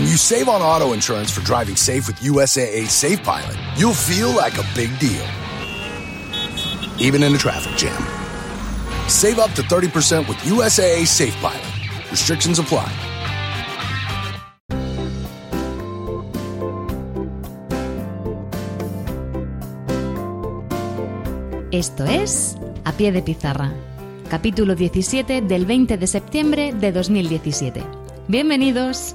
When you save on auto insurance for driving safe with USAA Safe Pilot, you'll feel like a big deal, even in a traffic jam. Save up to 30% with USAA Safe Pilot. Restrictions apply. Esto es A Pie de Pizarra, capítulo 17 del 20 de septiembre de 2017. Bienvenidos.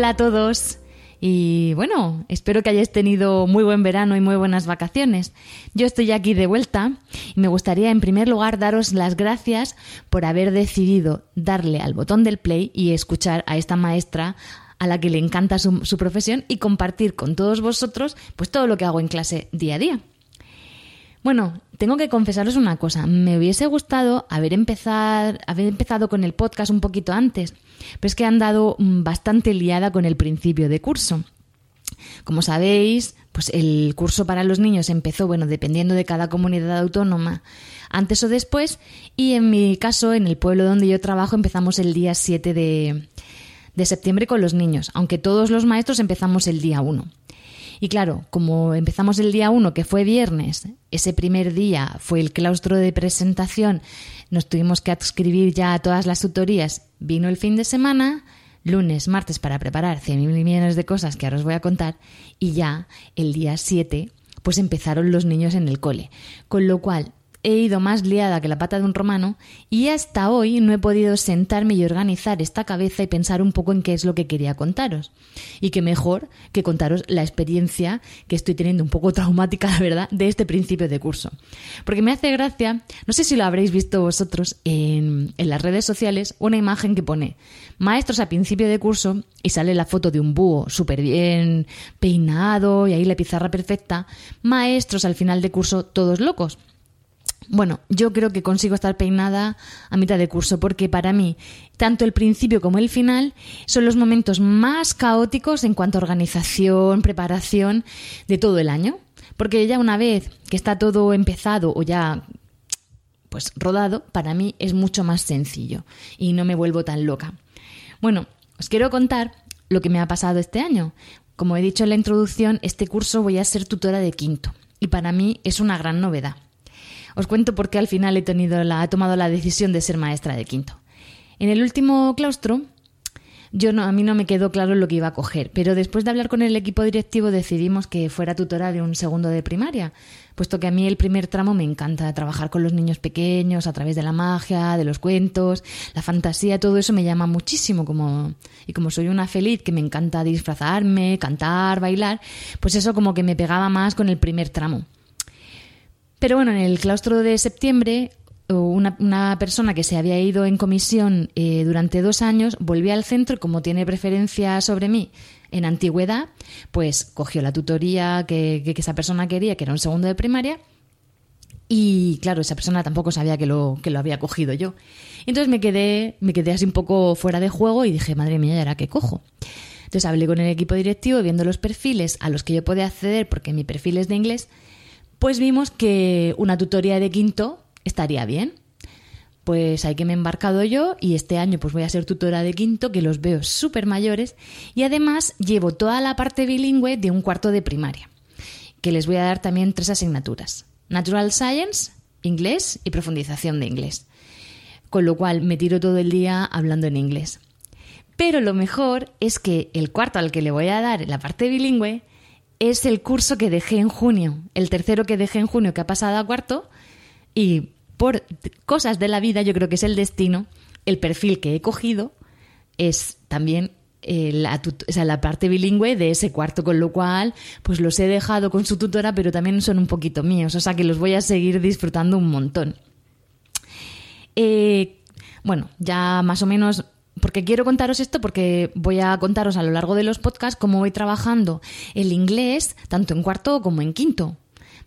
Hola a todos. Y bueno, espero que hayáis tenido muy buen verano y muy buenas vacaciones. Yo estoy aquí de vuelta y me gustaría en primer lugar daros las gracias por haber decidido darle al botón del play y escuchar a esta maestra a la que le encanta su, su profesión y compartir con todos vosotros pues todo lo que hago en clase día a día. Bueno, tengo que confesaros una cosa. Me hubiese gustado haber, empezar, haber empezado con el podcast un poquito antes, pero es que he andado mm, bastante liada con el principio de curso. Como sabéis, pues el curso para los niños empezó, bueno, dependiendo de cada comunidad autónoma, antes o después, y en mi caso, en el pueblo donde yo trabajo, empezamos el día 7 de, de septiembre con los niños, aunque todos los maestros empezamos el día 1. Y claro, como empezamos el día 1, que fue viernes, ese primer día fue el claustro de presentación, nos tuvimos que adscribir ya a todas las tutorías, vino el fin de semana, lunes, martes para preparar 100 millones de cosas que ahora os voy a contar, y ya el día 7 pues empezaron los niños en el cole. Con lo cual, he ido más liada que la pata de un romano y hasta hoy no he podido sentarme y organizar esta cabeza y pensar un poco en qué es lo que quería contaros. Y qué mejor que contaros la experiencia que estoy teniendo un poco traumática, la verdad, de este principio de curso. Porque me hace gracia, no sé si lo habréis visto vosotros en, en las redes sociales, una imagen que pone maestros a principio de curso y sale la foto de un búho súper bien peinado y ahí la pizarra perfecta, maestros al final de curso todos locos. Bueno, yo creo que consigo estar peinada a mitad de curso porque para mí tanto el principio como el final son los momentos más caóticos en cuanto a organización, preparación de todo el año. Porque ya una vez que está todo empezado o ya pues rodado, para mí es mucho más sencillo y no me vuelvo tan loca. Bueno, os quiero contar lo que me ha pasado este año. Como he dicho en la introducción, este curso voy a ser tutora de quinto y para mí es una gran novedad. Os cuento por qué al final he, tenido la, he tomado la decisión de ser maestra de quinto. En el último claustro, yo a mí no me quedó claro lo que iba a coger, pero después de hablar con el equipo directivo decidimos que fuera tutora de un segundo de primaria, puesto que a mí el primer tramo me encanta trabajar con los niños pequeños a través de la magia, de los cuentos, la fantasía, todo eso me llama muchísimo como y como soy una feliz que me encanta disfrazarme, cantar, bailar, pues eso como que me pegaba más con el primer tramo. Pero bueno, en el claustro de septiembre, una, una persona que se había ido en comisión eh, durante dos años volvió al centro como tiene preferencia sobre mí en antigüedad, pues cogió la tutoría que, que, que esa persona quería, que era un segundo de primaria, y claro, esa persona tampoco sabía que lo, que lo había cogido yo. Entonces me quedé, me quedé así un poco fuera de juego y dije, madre mía, ¿y ahora qué cojo? Entonces hablé con el equipo directivo viendo los perfiles a los que yo podía acceder, porque mi perfil es de inglés, pues vimos que una tutoría de quinto estaría bien. Pues hay que me he embarcado yo y este año pues voy a ser tutora de quinto, que los veo súper mayores, y además llevo toda la parte bilingüe de un cuarto de primaria, que les voy a dar también tres asignaturas. Natural Science, inglés y profundización de inglés. Con lo cual me tiro todo el día hablando en inglés. Pero lo mejor es que el cuarto al que le voy a dar la parte bilingüe es el curso que dejé en junio, el tercero que dejé en junio que ha pasado a cuarto y por cosas de la vida, yo creo que es el destino, el perfil que he cogido es también eh, la, la, parte bilingüe de ese cuarto, con lo cual pues los he dejado con su tutora, pero también son un poquito míos, o sea que los voy a seguir disfrutando un montón. Eh, bueno, ya más o menos porque quiero contaros esto porque voy a contaros a lo largo de los podcasts cómo voy trabajando el inglés tanto en cuarto como en quinto.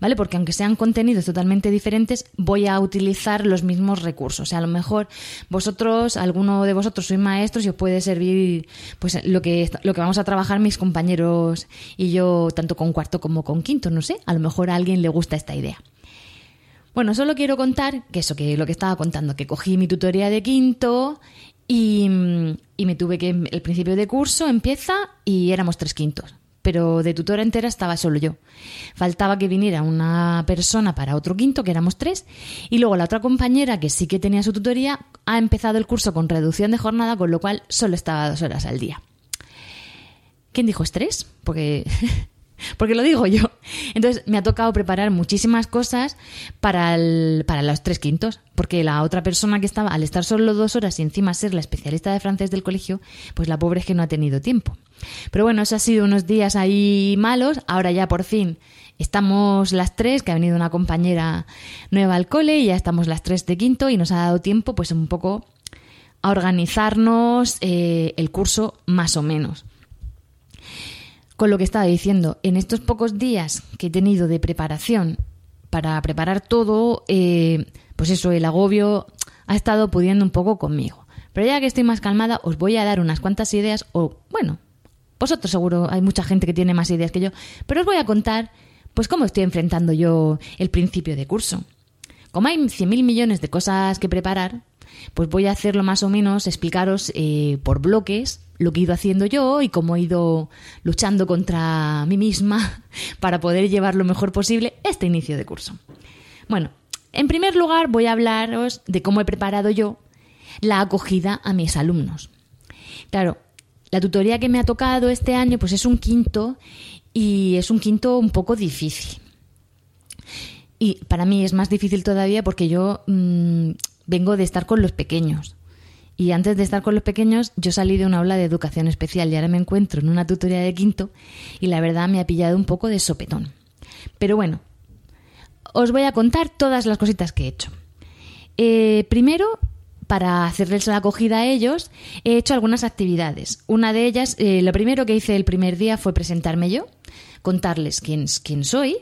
¿vale? Porque aunque sean contenidos totalmente diferentes, voy a utilizar los mismos recursos. O sea, a lo mejor vosotros, alguno de vosotros sois maestros y os puede servir pues lo que, lo que vamos a trabajar mis compañeros y yo, tanto con cuarto como con quinto, no sé. A lo mejor a alguien le gusta esta idea. Bueno, solo quiero contar que eso, que lo que estaba contando, que cogí mi tutoría de quinto y, y me tuve que, el principio de curso empieza y éramos tres quintos pero de tutora entera estaba solo yo. Faltaba que viniera una persona para otro quinto, que éramos tres, y luego la otra compañera, que sí que tenía su tutoría, ha empezado el curso con reducción de jornada, con lo cual solo estaba dos horas al día. ¿Quién dijo estrés? Porque porque lo digo yo. Entonces me ha tocado preparar muchísimas cosas para, para los tres quintos, porque la otra persona que estaba, al estar solo dos horas y encima ser la especialista de francés del colegio, pues la pobre es que no ha tenido tiempo. Pero bueno, eso ha sido unos días ahí malos, ahora ya por fin estamos las tres, que ha venido una compañera nueva al cole y ya estamos las tres de quinto y nos ha dado tiempo pues un poco a organizarnos eh, el curso más o menos con lo que estaba diciendo, en estos pocos días que he tenido de preparación para preparar todo, eh, pues eso, el agobio ha estado pudiendo un poco conmigo. Pero ya que estoy más calmada, os voy a dar unas cuantas ideas, o bueno, vosotros seguro hay mucha gente que tiene más ideas que yo, pero os voy a contar pues cómo estoy enfrentando yo el principio de curso. Como hay 100.000 millones de cosas que preparar, pues voy a hacerlo más o menos, explicaros eh, por bloques lo que he ido haciendo yo y cómo he ido luchando contra mí misma para poder llevar lo mejor posible este inicio de curso. Bueno, en primer lugar voy a hablaros de cómo he preparado yo la acogida a mis alumnos. Claro, la tutoría que me ha tocado este año pues es un quinto y es un quinto un poco difícil. Y para mí es más difícil todavía porque yo mm, vengo de estar con los pequeños. Y antes de estar con los pequeños, yo salí de una aula de educación especial y ahora me encuentro en una tutoría de quinto y la verdad me ha pillado un poco de sopetón. Pero bueno, os voy a contar todas las cositas que he hecho. Eh, primero, para hacerles la acogida a ellos, he hecho algunas actividades. Una de ellas, eh, lo primero que hice el primer día fue presentarme yo, contarles quién, quién soy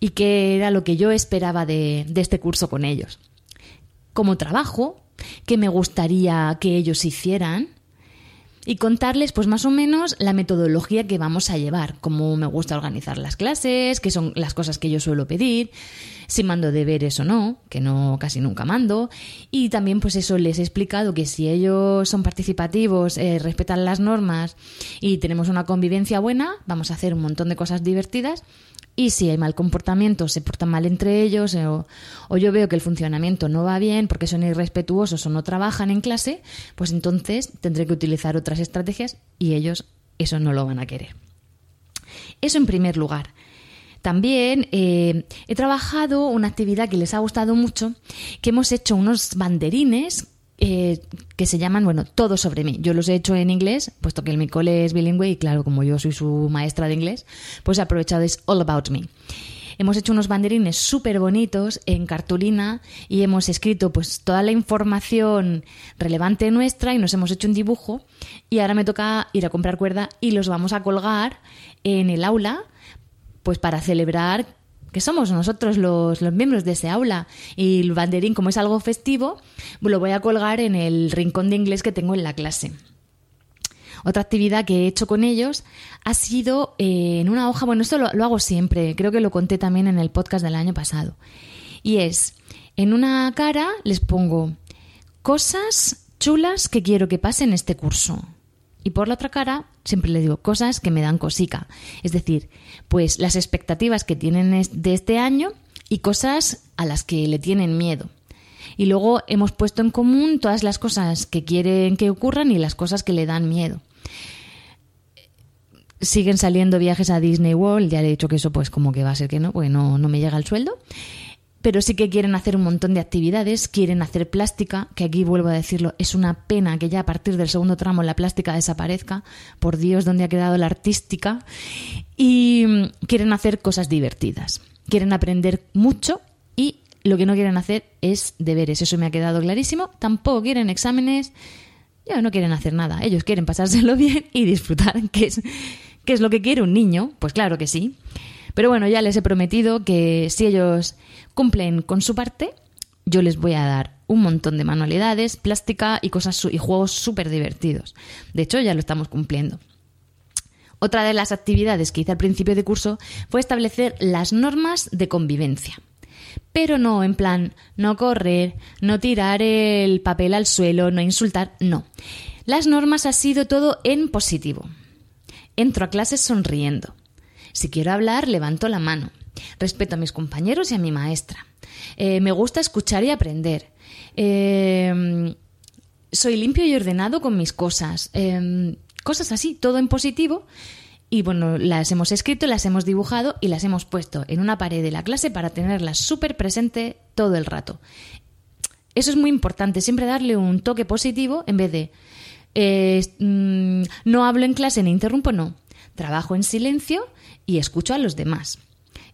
y qué era lo que yo esperaba de, de este curso con ellos. Como trabajo, que me gustaría que ellos hicieran y contarles pues más o menos la metodología que vamos a llevar, cómo me gusta organizar las clases, qué son las cosas que yo suelo pedir, si mando deberes o no, que no casi nunca mando, y también pues eso les he explicado que si ellos son participativos, eh, respetan las normas y tenemos una convivencia buena, vamos a hacer un montón de cosas divertidas y si hay mal comportamiento, se portan mal entre ellos eh, o, yo veo que el funcionamiento no va bien porque son irrespetuosos o no trabajan en clase, pues entonces tendré que utilizar otras estrategias y ellos eso no lo van a querer. Eso en primer lugar. También eh, he trabajado una actividad que les ha gustado mucho, que hemos hecho unos banderines eh, que se llaman, bueno, Todo sobre mí. Yo los he hecho en inglés, puesto que el mi cole es bilingüe y claro, como yo soy su maestra de inglés, pues he aprovechado es All About Me. Hemos hecho unos banderines súper bonitos en cartulina y hemos escrito pues toda la información relevante nuestra y nos hemos hecho un dibujo y ahora me toca ir a comprar cuerda y los vamos a colgar en el aula pues para celebrar que somos nosotros los, miembros de ese aula. Y el banderín, como es algo festivo, lo voy a colgar en el rincón de inglés que tengo en la clase. Otra actividad que he hecho con ellos ha sido eh, en una hoja, bueno, esto lo, lo, hago siempre, creo que lo conté también en el podcast del año pasado. Y es, en una cara les pongo cosas chulas que quiero que pasen este curso. Y por la otra cara, siempre le digo cosas que me dan cosica. Es decir, pues las expectativas que tienen de este año y cosas a las que le tienen miedo. Y luego hemos puesto en común todas las cosas que quieren que ocurran y las cosas que le dan miedo. Siguen saliendo viajes a Disney World, ya le he dicho que eso pues como que va a ser que no, porque no, no me llega el sueldo. Pero sí que quieren hacer un montón de actividades, quieren hacer plástica, que aquí vuelvo a decirlo, es una pena que ya a partir del segundo tramo la plástica desaparezca, por Dios, ¿dónde ha quedado la artística? Y mm, quieren hacer cosas divertidas, quieren aprender mucho y lo que no quieren hacer es deberes, eso me ha quedado clarísimo, tampoco quieren exámenes, ya no quieren hacer nada, ellos quieren pasárselo bien y disfrutar, que es, que es lo que quiere un niño, pues claro que sí. Pero bueno, ya les he prometido que si ellos cumplen con su parte, yo les voy a dar un montón de manualidades, plástica y cosas y juegos súper divertidos. De hecho, ya lo estamos cumpliendo. Otra de las actividades que hice al principio de curso fue establecer las normas de convivencia. Pero no en plan no correr, no tirar el papel al suelo, no insultar, no. Las normas ha sido todo en positivo. Entro a clases sonriendo. Si quiero hablar, levanto la mano. Respeto a mis compañeros y a mi maestra. Eh, me gusta escuchar y aprender. Eh, soy limpio y ordenado con mis cosas. Eh, cosas así, todo en positivo. Y bueno, las hemos escrito, las hemos dibujado y las hemos puesto en una pared de la clase para tenerlas súper presente todo el rato. Eso es muy importante, siempre darle un toque positivo en vez de mm, no hablo en clase ni interrumpo, no. Trabajo en silencio y escucho a los demás.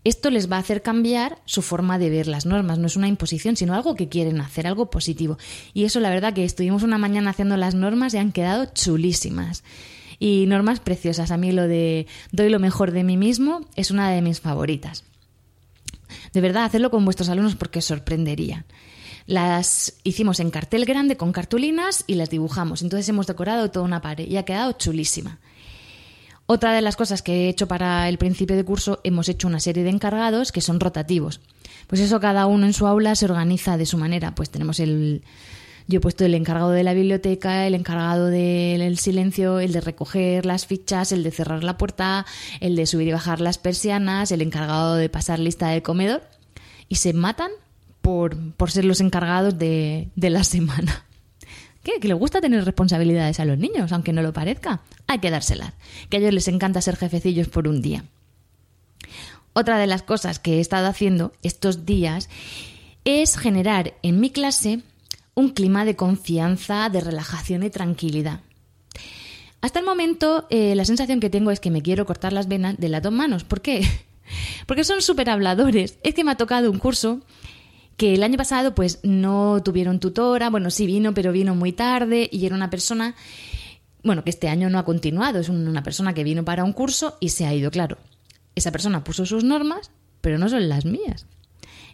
Esto les va a hacer cambiar su forma de ver las normas. No es una imposición, sino algo que quieren hacer, algo positivo. Y eso, la verdad, que estuvimos una mañana haciendo las normas y han quedado chulísimas. Y normas preciosas. A mí lo de doy lo mejor de mí mismo es una de mis favoritas. De verdad, hacerlo con vuestros alumnos porque os sorprendería. Las hicimos en cartel grande con cartulinas y las dibujamos. Entonces hemos decorado toda una pared y ha quedado chulísima. Otra de las cosas que he hecho para el principio de curso, hemos hecho una serie de encargados que son rotativos. Pues eso cada uno en su aula se organiza de su manera. Pues tenemos el... Yo he puesto el encargado de la biblioteca, el encargado del silencio, el de recoger las fichas, el de cerrar la puerta, el de subir y bajar las persianas, el encargado de pasar lista de comedor. Y se matan por, por ser los encargados de, de la semana. ¿Qué? Que le gusta tener responsabilidades a los niños, aunque no lo parezca. Hay que dárselas. Que a ellos les encanta ser jefecillos por un día. Otra de las cosas que he estado haciendo estos días es generar en mi clase un clima de confianza, de relajación y tranquilidad. Hasta el momento, eh, la sensación que tengo es que me quiero cortar las venas de las dos manos. ¿Por qué? Porque son súper habladores. Es que me ha tocado un curso que el año pasado pues no tuvieron tutora, bueno, sí vino, pero vino muy tarde y era una persona, bueno, que este año no ha continuado, es una persona que vino para un curso y se ha ido, claro. Esa persona puso sus normas, pero no son las mías.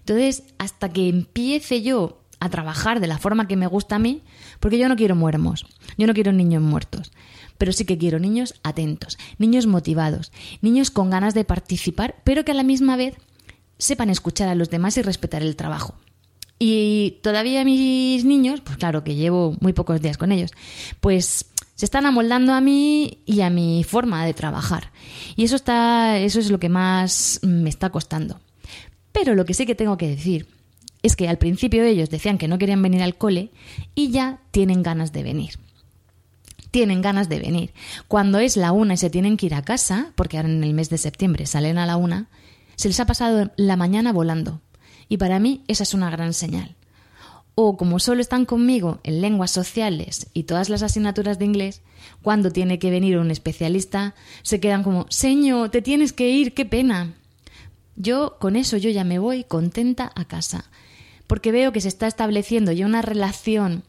Entonces, hasta que empiece yo a trabajar de la forma que me gusta a mí, porque yo no quiero muermos, yo no quiero niños muertos, pero sí que quiero niños atentos, niños motivados, niños con ganas de participar, pero que a la misma vez sepan escuchar a los demás y respetar el trabajo. Y todavía mis niños, pues claro que llevo muy pocos días con ellos, pues se están amoldando a mí y a mi forma de trabajar. Y eso está eso es lo que más me está costando. Pero lo que sí que tengo que decir es que al principio ellos decían que no querían venir al cole y ya tienen ganas de venir. Tienen ganas de venir. Cuando es la una y se tienen que ir a casa, porque ahora en el mes de septiembre salen a la una, se les ha pasado la mañana volando. Y para mí esa es una gran señal. O como solo están conmigo en lenguas sociales y todas las asignaturas de inglés, cuando tiene que venir un especialista, se quedan como, Señor, te tienes que ir, qué pena. Yo con eso yo ya me voy contenta a casa, porque veo que se está estableciendo ya una relación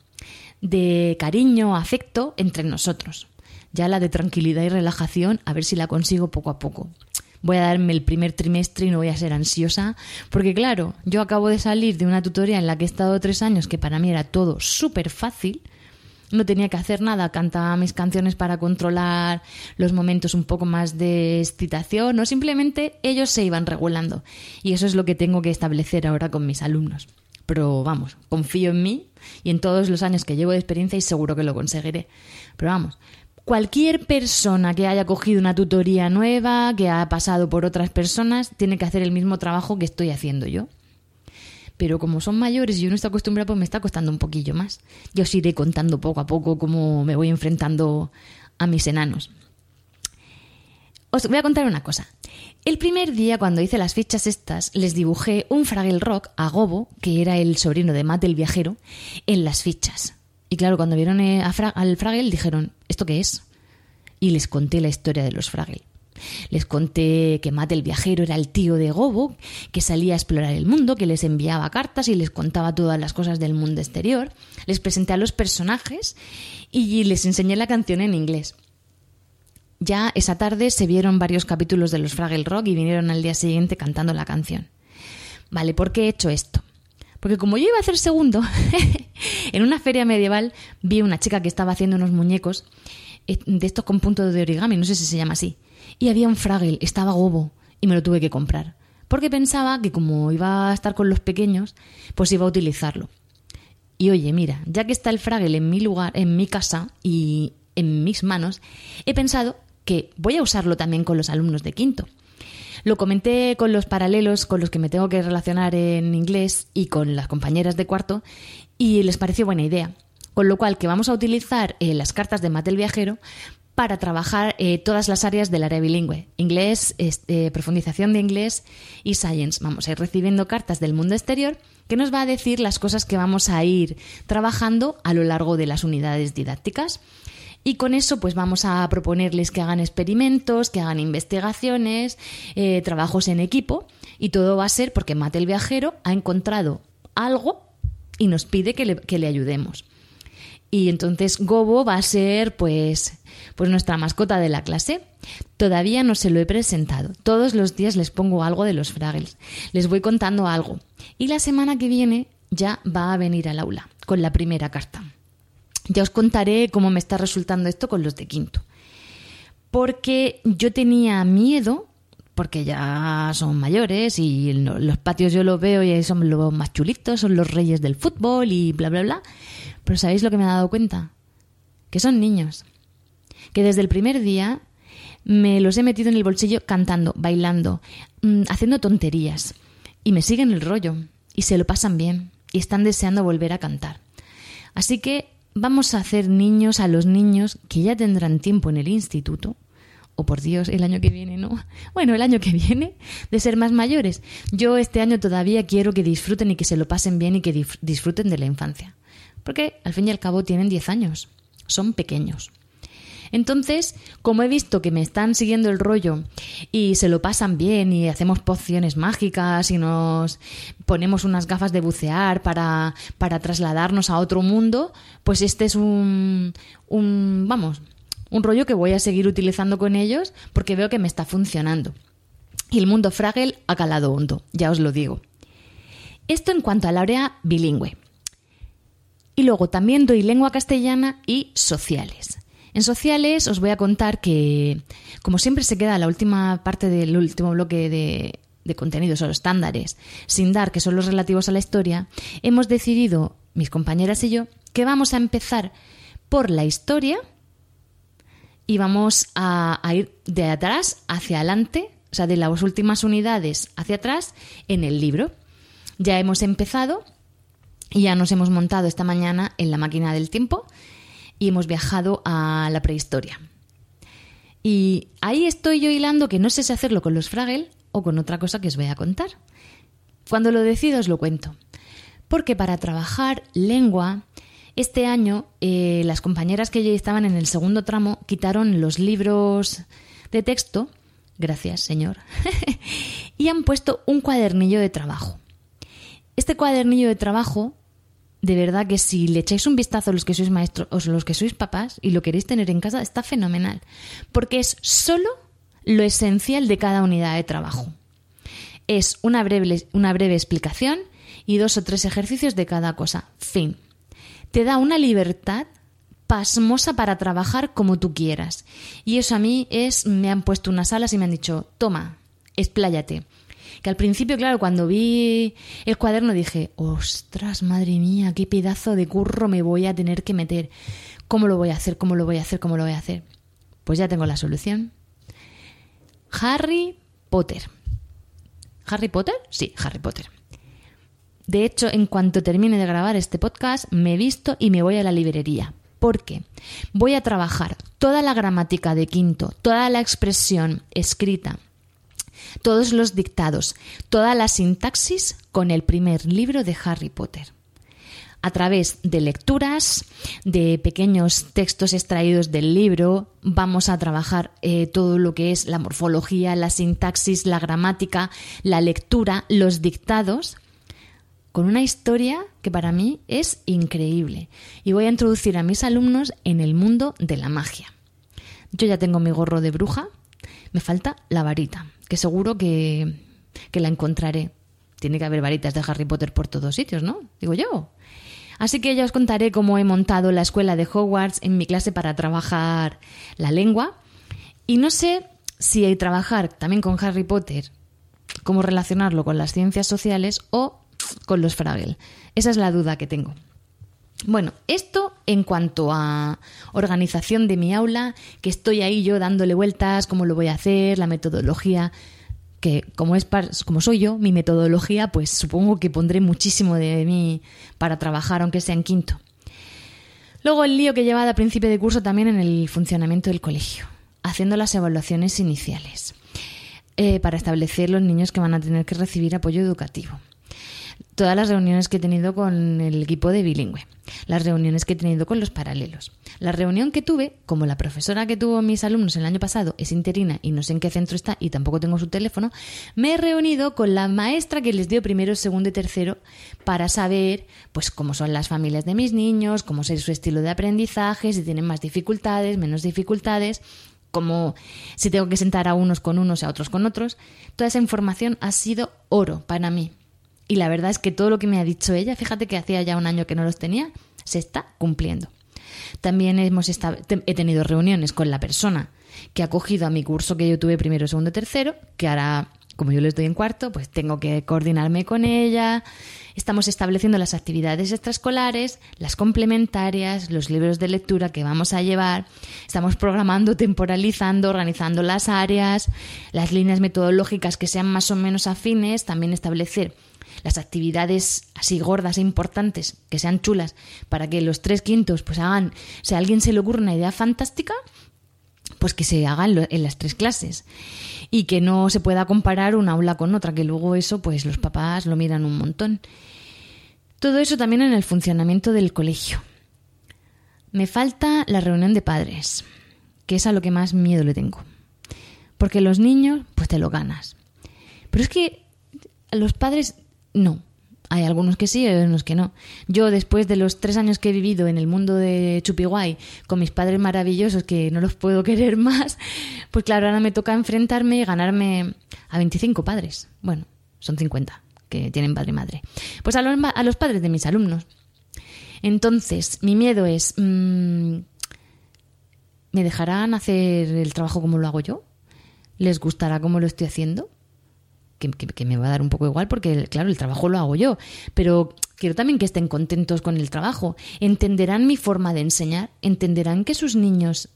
de cariño, afecto entre nosotros. Ya la de tranquilidad y relajación, a ver si la consigo poco a poco voy a darme el primer trimestre y no voy a ser ansiosa, porque claro, yo acabo de salir de una tutoría en la que he estado tres años, que para mí era todo súper fácil, no tenía que hacer nada, cantaba mis canciones para controlar los momentos un poco más de excitación o simplemente ellos se iban regulando. Y eso es lo que tengo que establecer ahora con mis alumnos. Pero vamos, confío en mí y en todos los años que llevo de experiencia y seguro que lo conseguiré. Pero vamos, Cualquier persona que haya cogido una tutoría nueva, que ha pasado por otras personas, tiene que hacer el mismo trabajo que estoy haciendo yo. Pero como son mayores y yo no estoy acostumbrada, pues me está costando un poquillo más. Yo os iré contando poco a poco cómo me voy enfrentando a mis enanos. Os voy a contar una cosa. El primer día, cuando hice las fichas estas, les dibujé un Fraggle Rock a Gobo, que era el sobrino de Matt el viajero, en las fichas. Y claro, cuando vieron eh, al Fraggle dijeron, ¿esto qué es? Y les conté la historia de los Fraggle. Les conté que Matt el viajero era el tío de Gobo, que salía a explorar el mundo, que les enviaba cartas y les contaba todas las cosas del mundo exterior. Les presenté a los personajes y les enseñé la canción en inglés. Ya esa tarde se vieron varios capítulos de los Fraggle Rock y vinieron al día siguiente cantando la canción. Vale, ¿por qué he hecho esto? Porque como yo iba a hacer segundo, en una feria medieval vi una chica que estaba haciendo unos muñecos eh, de estos con punto de origami, no sé si se llama así. Y había un Fraggle, estaba gobo, y me lo tuve que comprar. Porque pensaba que como iba a estar con los pequeños, pues iba a utilizarlo. Y oye, mira, ya que está el Fraggle en mi lugar, en mi casa y en mis manos, he pensado que voy a usarlo también con los alumnos de quinto. Lo comenté con los paralelos con los que me tengo que relacionar en inglés y con las compañeras de cuarto y les pareció buena idea. Con lo cual que vamos a utilizar eh, las cartas de Matel Viajero para trabajar eh, todas las áreas del área bilingüe, inglés, este, profundización de inglés y science. Vamos a ir recibiendo cartas del mundo exterior que nos va a decir las cosas que vamos a ir trabajando a lo largo de las unidades didácticas. Y con eso, pues vamos a proponerles que hagan experimentos, que hagan investigaciones, eh, trabajos en equipo. Y todo va a ser porque Mate el viajero ha encontrado algo y nos pide que le, que le ayudemos. Y entonces Gobo va a ser, pues, pues nuestra mascota de la clase. Todavía no se lo he presentado. Todos los días les pongo algo de los Fraggles. Les voy contando algo. Y la semana que viene ya va a venir al aula con la primera carta. Ya os contaré cómo me está resultando esto con los de quinto. Porque yo tenía miedo, porque ya son mayores y los patios yo los veo y son los más chulitos, son los reyes del fútbol y bla, bla, bla. Pero ¿sabéis lo que me he dado cuenta? Que son niños. Que desde el primer día me los he metido en el bolsillo cantando, bailando, mm, haciendo tonterías. Y me siguen el rollo. Y se lo pasan bien. Y están deseando volver a cantar. Así que vamos a hacer niños a los niños que ya tendrán tiempo en el instituto, o por Dios, el año que viene, ¿no? Bueno, el año que viene, de ser más mayores. Yo este año todavía quiero que disfruten y que se lo pasen bien y que disfruten de la infancia. Porque al fin y al cabo tienen 10 años, son pequeños. Entonces, como he visto que me están siguiendo el rollo y se lo pasan bien y hacemos pociones mágicas y nos ponemos unas gafas de bucear para, para trasladarnos a otro mundo, pues este es un, un, vamos, un rollo que voy a seguir utilizando con ellos porque veo que me está funcionando. Y el mundo Fraggle ha calado hondo, ya os lo digo. Esto en cuanto al área bilingüe. Y luego también doy lengua castellana y sociales. En sociales os voy a contar que, como siempre se queda la última parte del último bloque de, contenidos o estándares sin dar, que son los relativos a la historia, hemos decidido, mis compañeras y yo, que vamos a empezar por la historia y vamos a, a, ir de atrás hacia adelante, o sea, de las últimas unidades hacia atrás en el libro. Ya hemos empezado y ya nos hemos montado esta mañana en la máquina del tiempo y hemos viajado a la prehistoria. Y ahí estoy yo hilando que no sé si hacerlo con los Fraggle o con otra cosa que os voy a contar. Cuando lo decido os lo cuento. Porque para trabajar lengua, este año eh, las compañeras que ya estaban en el segundo tramo quitaron los libros de texto, gracias señor, y han puesto un cuadernillo de trabajo. Este cuadernillo de trabajo de verdad que si le echáis un vistazo a los que sois maestros o los que sois papás y lo queréis tener en casa, está fenomenal. Porque es solo lo esencial de cada unidad de trabajo. Es una breve, una breve explicación y dos o tres ejercicios de cada cosa. Fin. Te da una libertad pasmosa para trabajar como tú quieras. Y eso a mí es, me han puesto unas alas y me han dicho, toma, expláyate. Que al principio, claro, cuando vi el cuaderno dije, ostras, madre mía, qué pedazo de curro me voy a tener que meter. ¿Cómo lo voy a hacer? ¿Cómo lo voy a hacer? ¿Cómo lo voy a hacer? Pues ya tengo la solución. Harry Potter. ¿Harry Potter? Sí, Harry Potter. De hecho, en cuanto termine de grabar este podcast, me he visto y me voy a la librería. Porque voy a trabajar toda la gramática de quinto, toda la expresión escrita todos los dictados, toda la sintaxis con el primer libro de Harry Potter. A través de lecturas, de pequeños textos extraídos del libro, vamos a trabajar eh, todo lo que es la morfología, la sintaxis, la gramática, la lectura, los dictados, con una historia que para mí es increíble. Y voy a introducir a mis alumnos en el mundo de la magia. Yo ya tengo mi gorro de bruja, me falta la varita que seguro que, la encontraré. Tiene que haber varitas de Harry Potter por todos sitios, ¿no? Digo yo. Así que ya os contaré cómo he montado la escuela de Hogwarts en mi clase para trabajar la lengua. Y no sé si trabajar también con Harry Potter, cómo relacionarlo con las ciencias sociales o con los Fraggle. Esa es la duda que tengo. Bueno, esto en cuanto a organización de mi aula, que estoy ahí yo dándole vueltas, cómo lo voy a hacer, la metodología, que como es como soy yo, mi metodología, pues supongo que pondré muchísimo de mí para trabajar, aunque sea en quinto. Luego el lío que he llevado a principio de curso también en el funcionamiento del colegio, haciendo las evaluaciones iniciales, eh, para establecer los niños que van a tener que recibir apoyo educativo todas las reuniones que he tenido con el equipo de bilingüe, las reuniones que he tenido con los paralelos. La reunión que tuve, como la profesora que tuvo mis alumnos el año pasado es interina y no sé en qué centro está y tampoco tengo su teléfono, me he reunido con la maestra que les dio primero, segundo y tercero para saber pues cómo son las familias de mis niños, cómo es su estilo de aprendizaje, si tienen más dificultades, menos dificultades, como si tengo que sentar a unos con unos y a otros con otros. Toda esa información ha sido oro para mí. Y la verdad es que todo lo que me ha dicho ella, fíjate que hacía ya un año que no los tenía, se está cumpliendo. También hemos he tenido reuniones con la persona que ha cogido a mi curso que yo tuve primero, segundo, tercero, que ahora, como yo le estoy en cuarto, pues tengo que coordinarme con ella. Estamos estableciendo las actividades extraescolares, las complementarias, los libros de lectura que vamos a llevar. Estamos programando, temporalizando, organizando las áreas, las líneas metodológicas que sean más o menos afines, también establecer las actividades así gordas e importantes, que sean chulas, para que los tres quintos pues hagan, si a alguien se le ocurre una idea fantástica, pues que se hagan en las tres clases y que no se pueda comparar una aula con otra, que luego eso pues los papás lo miran un montón. Todo eso también en el funcionamiento del colegio. Me falta la reunión de padres, que es a lo que más miedo le tengo. Porque los niños, pues te lo ganas. Pero es que los padres no. Hay algunos que sí, hay algunos que no. Yo, después de los tres años que he vivido en el mundo de Chupiguay, con mis padres maravillosos, que no los puedo querer más, pues claro, ahora me toca enfrentarme y ganarme a 25 padres. Bueno, son 50 que tienen padre y madre. Pues a los, a los padres de mis alumnos. Entonces, mi miedo es, mm, ¿me dejarán hacer el trabajo como lo hago yo? ¿Les gustará cómo lo estoy haciendo? Que, me va a dar un poco igual porque, claro, el trabajo lo hago yo, pero quiero también que estén contentos con el trabajo. Entenderán mi forma de enseñar, entenderán que sus niños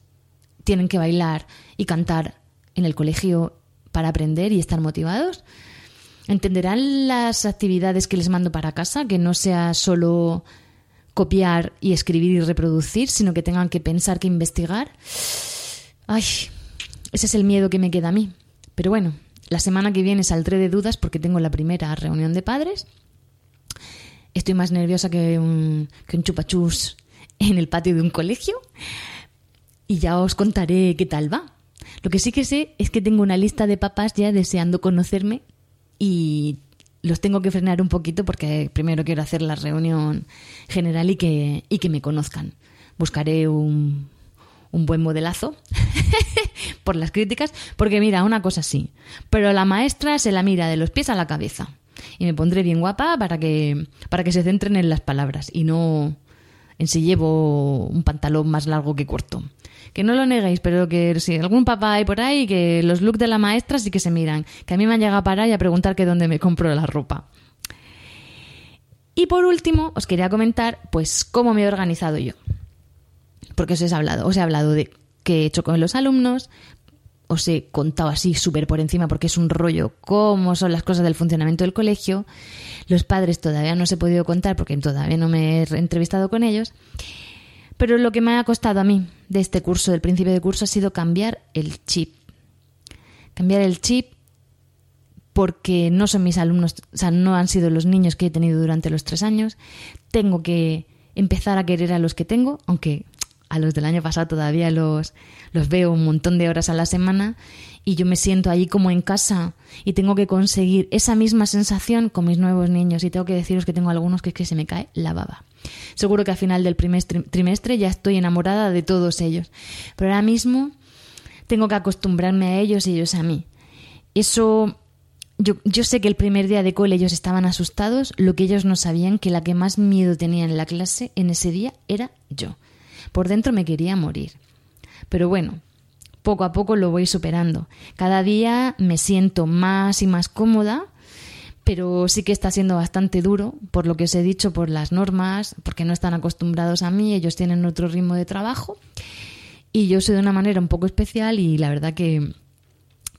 tienen que bailar y cantar en el colegio para aprender y estar motivados. ¿Entenderán las actividades que les mando para casa? Que no sea solo copiar y escribir y reproducir, sino que tengan que pensar, que investigar. Ay, ese es el miedo que me queda a mí. Pero bueno, la semana que viene saldré de dudas porque tengo la primera reunión de padres. Estoy más nerviosa que un, que un en el patio de un colegio. Y ya os contaré qué tal va. Lo que sí que sé es que tengo una lista de papás ya deseando conocerme y los tengo que frenar un poquito porque primero quiero hacer la reunión general y que, y que me conozcan. Buscaré un, un buen modelazo por las críticas, porque mira, una cosa sí, pero la maestra se la mira de los pies a la cabeza y me pondré bien guapa para que, para que se centren en las palabras y no en si llevo un pantalón más largo que corto. Que no lo neguéis, pero que si algún papá hay por ahí, que los looks de la maestra sí que se miran. Que a mí me han llegado a parar y a preguntar que dónde me compro la ropa. Y por último, os quería comentar, pues, cómo me he organizado yo porque os he hablado, os he hablado de qué he hecho con los alumnos, os he contado así súper por encima porque es un rollo cómo son las cosas del funcionamiento del colegio. Los padres todavía no os he podido contar porque todavía no me he entrevistado con ellos. Pero lo que me ha costado a mí de este curso, del principio de curso, ha sido cambiar el chip. Cambiar el chip porque no son mis alumnos, o sea, no han sido los niños que he tenido durante los tres años. Tengo que empezar a querer a los que tengo, aunque a los del año pasado todavía los, los veo un montón de horas a la semana y yo me siento allí como en casa y tengo que conseguir esa misma sensación con mis nuevos niños y tengo que deciros que tengo algunos que es que se me cae la baba. Seguro que al final del primer trimestre ya estoy enamorada de todos ellos, pero ahora mismo tengo que acostumbrarme a ellos y ellos a mí. Eso yo, yo, sé que el primer día de cole ellos estaban asustados, lo que ellos no sabían que la que más miedo tenía en la clase en ese día era yo. Por dentro me quería morir. Pero bueno, poco a poco lo voy superando. Cada día me siento más y más cómoda, pero sí que está siendo bastante duro, por lo que os he dicho, por las normas, porque no están acostumbrados a mí, ellos tienen otro ritmo de trabajo y yo soy de una manera un poco especial y la verdad que,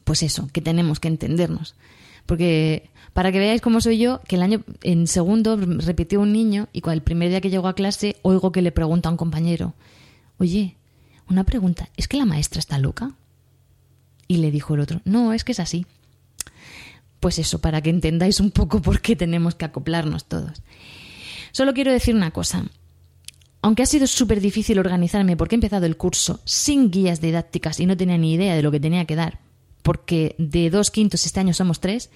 pues eso, que tenemos que entendernos. Porque para que veáis cómo soy yo, que el año en segundo repitió un niño y el primer día que llegó a clase oigo que le pregunta a un compañero, oye, una pregunta, ¿es que la maestra está loca? Y le dijo el otro, no, es que es así. Pues eso, para que entendáis un poco por qué tenemos que acoplarnos todos. Solo quiero decir una cosa. Aunque ha sido súper difícil organizarme porque he empezado el curso sin guías didácticas y no tenía ni idea de lo que tenía que dar, porque de dos quintos este año somos tres,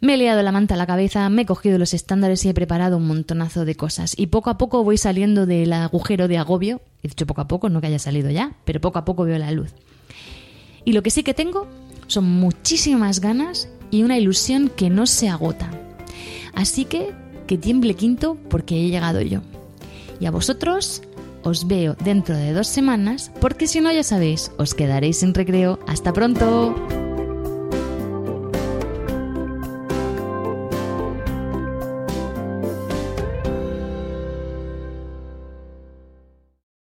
me he liado la manta a la cabeza, me he cogido los estándares y he preparado un montonazo de cosas. Y poco a poco voy saliendo del agujero de agobio. He dicho poco a poco, no que haya salido ya, pero poco a poco veo la luz. Y lo que sí que tengo son muchísimas ganas y una ilusión que no se agota. Así que que tiemble quinto porque he llegado yo. Y a vosotros os veo dentro de dos semanas porque si no ya sabéis, os quedaréis sin recreo. Hasta pronto.